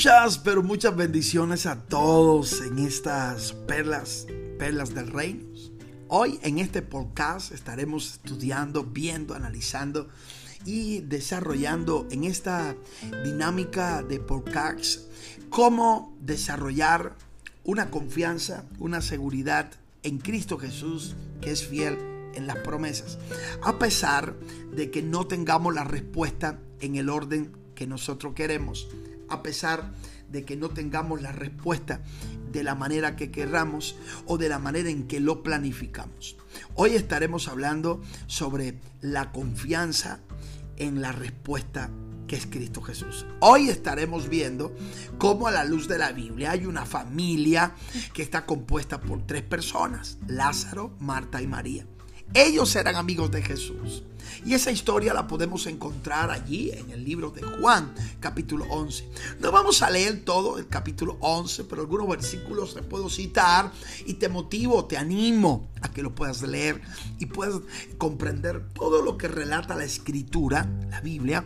Muchas, pero muchas bendiciones a todos en estas perlas, perlas del reino. Hoy en este podcast estaremos estudiando, viendo, analizando y desarrollando en esta dinámica de podcast cómo desarrollar una confianza, una seguridad en Cristo Jesús que es fiel en las promesas, a pesar de que no tengamos la respuesta en el orden que nosotros queremos, a pesar de que no tengamos la respuesta de la manera que querramos o de la manera en que lo planificamos. Hoy estaremos hablando sobre la confianza en la respuesta que es Cristo Jesús. Hoy estaremos viendo cómo a la luz de la Biblia hay una familia que está compuesta por tres personas, Lázaro, Marta y María. Ellos eran amigos de Jesús. Y esa historia la podemos encontrar allí en el libro de Juan, capítulo 11. No vamos a leer todo el capítulo 11, pero algunos versículos te puedo citar y te motivo, te animo a que lo puedas leer y puedas comprender todo lo que relata la escritura, la Biblia,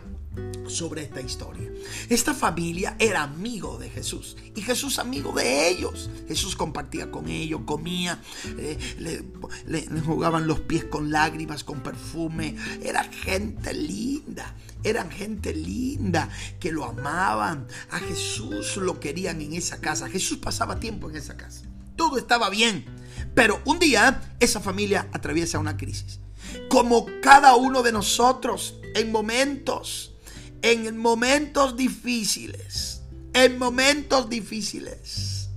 sobre esta historia. Esta familia era amigo de Jesús y Jesús amigo de ellos. Jesús compartía con ellos, comía, eh, le, jugaban los pies con lágrimas, con perfume. Era gente linda, eran gente linda que lo amaban. A Jesús lo querían en esa casa. Jesús pasaba tiempo en esa casa. Todo estaba bien. Pero un día esa familia atraviesa una crisis. Como cada uno de nosotros en momentos en momentos difíciles, en momentos difíciles,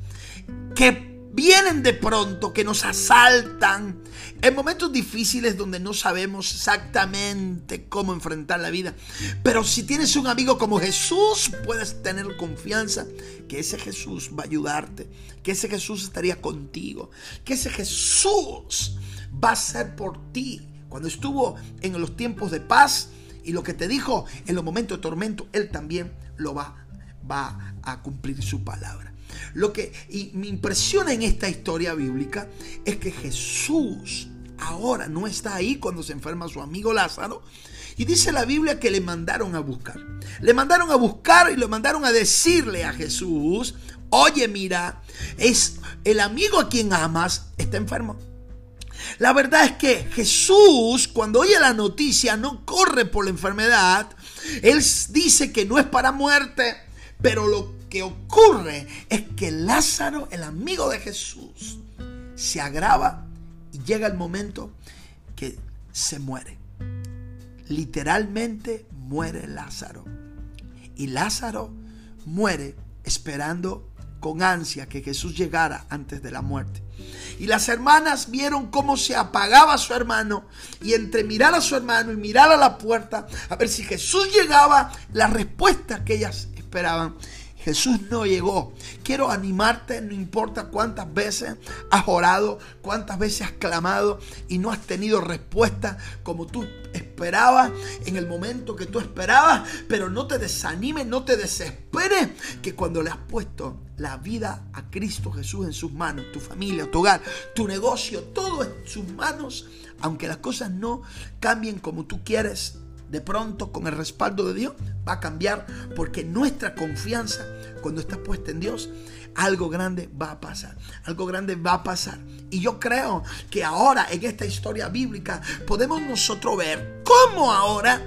que vienen de pronto, que nos asaltan, en momentos difíciles donde no sabemos exactamente cómo enfrentar la vida. Pero si tienes un amigo como Jesús, puedes tener confianza que ese Jesús va a ayudarte, que ese Jesús estaría contigo, que ese Jesús va a ser por ti. Cuando estuvo en los tiempos de paz, y lo que te dijo en los momentos de tormento, Él también lo va, va a cumplir su palabra. Lo que y me impresiona en esta historia bíblica es que Jesús ahora no está ahí cuando se enferma su amigo Lázaro. Y dice la Biblia que le mandaron a buscar. Le mandaron a buscar y le mandaron a decirle a Jesús, oye mira, es el amigo a quien amas está enfermo. La verdad es que Jesús, cuando oye la noticia, no corre por la enfermedad. Él dice que no es para muerte, pero lo que ocurre es que Lázaro, el amigo de Jesús, se agrava y llega el momento que se muere. Literalmente muere Lázaro. Y Lázaro muere esperando con ansia que Jesús llegara antes de la muerte. Y las hermanas vieron cómo se apagaba su hermano y entre mirar a su hermano y mirar a la puerta a ver si Jesús llegaba, la respuesta que ellas esperaban Jesús no llegó. Quiero animarte, no importa cuántas veces has orado, cuántas veces has clamado y no has tenido respuesta como tú esperabas en el momento que tú esperabas, pero no te desanimes, no te desesperes, que cuando le has puesto la vida a Cristo Jesús en sus manos, tu familia, tu hogar, tu negocio, todo en sus manos, aunque las cosas no cambien como tú quieres, de pronto con el respaldo de Dios va a cambiar porque nuestra confianza cuando está puesta en Dios, algo grande va a pasar, algo grande va a pasar. Y yo creo que ahora en esta historia bíblica podemos nosotros ver cómo ahora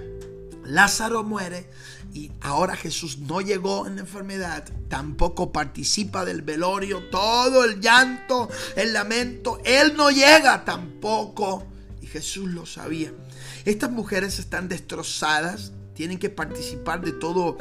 Lázaro muere y ahora Jesús no llegó en la enfermedad, tampoco participa del velorio, todo el llanto, el lamento, Él no llega tampoco. Jesús lo sabía. Estas mujeres están destrozadas, tienen que participar de todo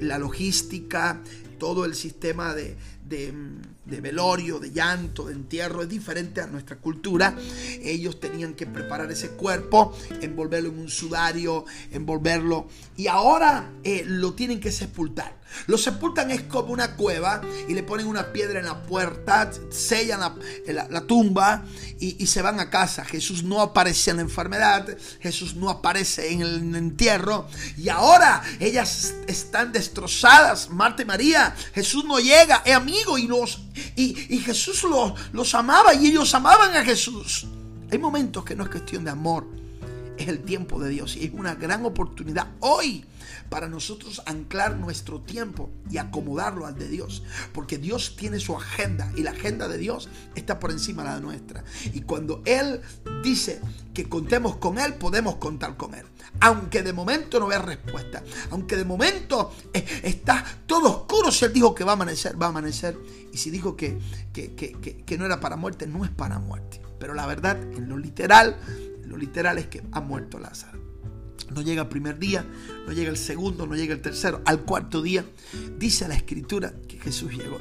la logística, todo el sistema de, de, velorio, de llanto, de entierro, es diferente a nuestra cultura. Ellos tenían que preparar ese cuerpo, envolverlo en un sudario, envolverlo, y ahora eh, lo tienen que sepultar. Lo sepultan es como una cueva y le ponen una piedra en la puerta, sellan la, tumba y, se van a casa. Jesús no aparece en la enfermedad, Jesús no aparece en el entierro y ahora ellas están destrozadas, Marta y María. Jesús no llega, es amigo y, los, y, Jesús los, los amaba y ellos amaban a Jesús. Hay momentos que no es cuestión de amor, es el tiempo de Dios y es una gran oportunidad hoy para nosotros anclar nuestro tiempo y acomodarlo al de Dios. Porque Dios tiene su agenda y la agenda de Dios está por encima de la nuestra. Y cuando Él dice que contemos con Él, podemos contar con Él. Aunque de momento no vea respuesta, aunque de momento eh, está todo oscuro, si Él dijo que va a amanecer, va a amanecer. Y si dijo que, que, que, que no era para muerte, no es para muerte. Pero la verdad, en lo literal, lo literal es que ha muerto Lázaro. No llega el primer día, no llega el segundo, no llega el tercero. Al cuarto día dice la escritura que Jesús llegó.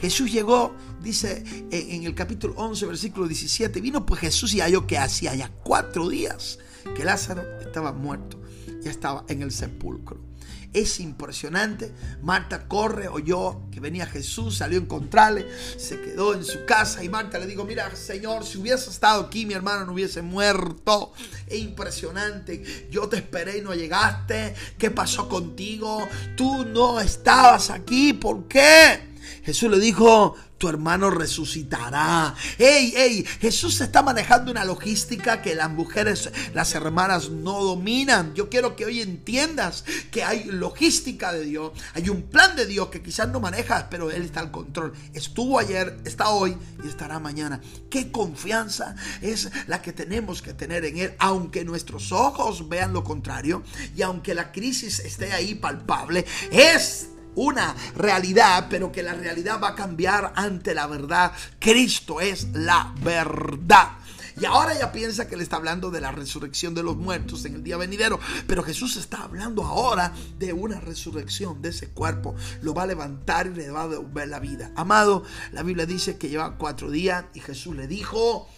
Jesús llegó, dice en el capítulo 11, versículo 17, vino pues Jesús y halló que hacía ya cuatro días que Lázaro estaba muerto, ya estaba en el sepulcro. Es impresionante. Marta corre, oyó que venía Jesús, salió a encontrarle, se quedó en su casa y Marta le dijo, mira Señor, si hubiese estado aquí mi hermano no hubiese muerto. Es impresionante. Yo te esperé y no llegaste. ¿Qué pasó contigo? Tú no estabas aquí. ¿Por qué? Jesús le dijo, tu hermano resucitará. Ey, ey, Jesús está manejando una logística que las mujeres, las hermanas no dominan. Yo quiero que hoy entiendas que hay logística de Dios, hay un plan de Dios que quizás no manejas, pero Él está al control. Estuvo ayer, está hoy y estará mañana. Qué confianza es la que tenemos que tener en Él, aunque nuestros ojos vean lo contrario y aunque la crisis esté ahí palpable, es una realidad, pero que la realidad va a cambiar ante la verdad. Cristo es la verdad. Y ahora ya piensa que le está hablando de la resurrección de los muertos en el día venidero. Pero Jesús está hablando ahora de una resurrección de ese cuerpo. Lo va a levantar y le va a devolver la vida. Amado, la Biblia dice que lleva cuatro días y Jesús le dijo,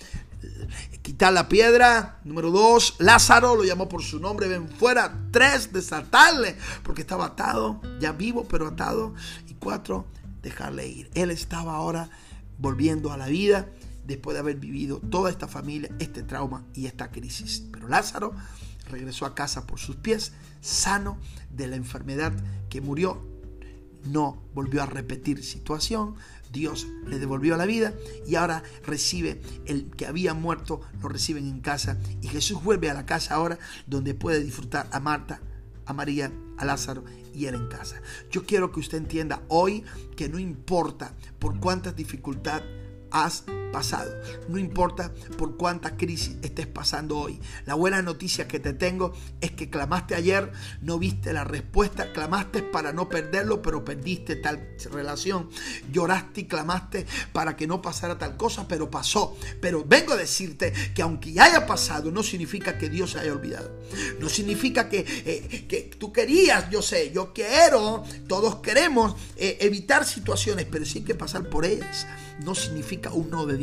quitar la piedra. Número dos, Lázaro lo llamó por su nombre, ven fuera. Tres, desatarle, porque estaba atado, ya vivo, pero atado. Y cuatro, dejarle ir. Él estaba ahora volviendo a la vida después de haber vivido toda esta familia, este trauma y esta crisis. Pero Lázaro regresó a casa por sus pies, sano de la enfermedad que murió. No volvió a repetir situación, Dios le devolvió la vida y ahora recibe el que había muerto, lo reciben en casa y Jesús vuelve a la casa ahora donde puede disfrutar a Marta, a María, a Lázaro y él en casa. Yo quiero que usted entienda hoy que no importa por cuántas dificultades has pasado. No importa por cuánta crisis estés pasando hoy. La buena noticia que te tengo es que clamaste ayer, no viste la respuesta, clamaste para no perderlo, pero perdiste tal relación. Lloraste y clamaste para que no pasara tal cosa, pero pasó. Pero vengo a decirte que aunque haya pasado, no significa que Dios se haya olvidado. No significa que, eh, tú querías, yo sé, yo quiero, todos queremos eh, evitar situaciones, pero sí que pasar por ellas. No significa un no de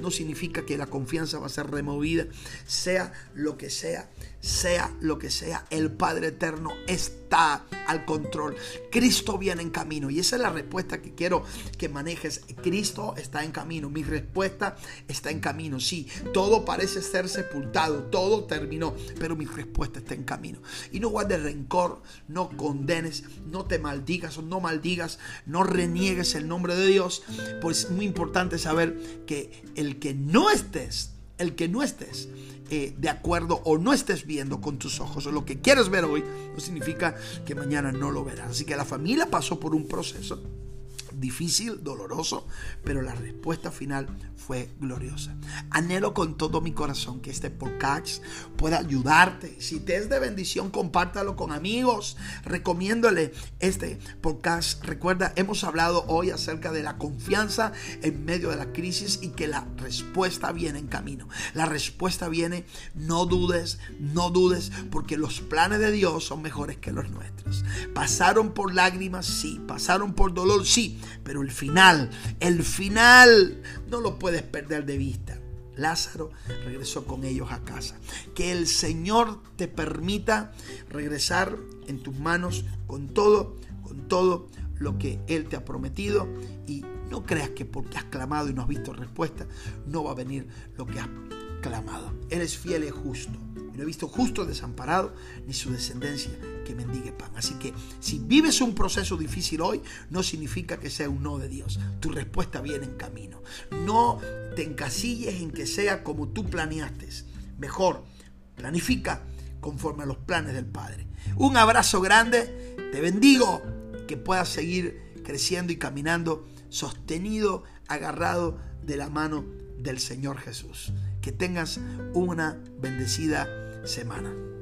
no significa que la confianza va a ser removida, sea lo que sea, sea lo que sea, el Padre Eterno está al control. Cristo viene en camino y esa es la respuesta que quiero que manejes. Cristo está en camino, mi respuesta está en camino. Sí, todo parece ser sepultado, todo terminó, pero mi respuesta está en camino. Y no guardes rencor, no condenes, no te maldigas o no maldigas, no reniegues el nombre de Dios, pues es muy importante saber que el que no estés, el que no estés eh, de acuerdo o no estés viendo con tus ojos o lo que quieres ver hoy, no significa que mañana no lo verás. Así que la familia pasó por un proceso difícil, doloroso, pero la respuesta final fue gloriosa. Anhelo con todo mi corazón que este podcast pueda ayudarte. Si te es de bendición, compártalo con amigos. Recomiéndole este podcast. Recuerda, hemos hablado hoy acerca de la confianza en medio de la crisis y que la respuesta viene en camino. La respuesta viene, no dudes, no dudes, porque los planes de Dios son mejores que los nuestros. Pasaron por lágrimas, sí. Pasaron por dolor, sí pero el final, el final, no lo puedes perder de vista. Lázaro regresó con ellos a casa. Que el Señor te permita regresar en tus manos con todo, con todo lo que Él te ha prometido y no creas que porque has clamado y no has visto respuesta, no va a venir lo que has clamado. Él es fiel y justo no he visto justo desamparado ni su descendencia que mendigue pan. Así que si vives un proceso difícil hoy, no significa que sea un no de Dios. Tu respuesta viene en camino. No te encasilles en que sea como tú planeaste. Mejor, planifica conforme a los planes del Padre. Un abrazo grande, te bendigo, que puedas seguir creciendo y caminando sostenido, agarrado de la mano del Señor Jesús. Que tengas una bendecida semana.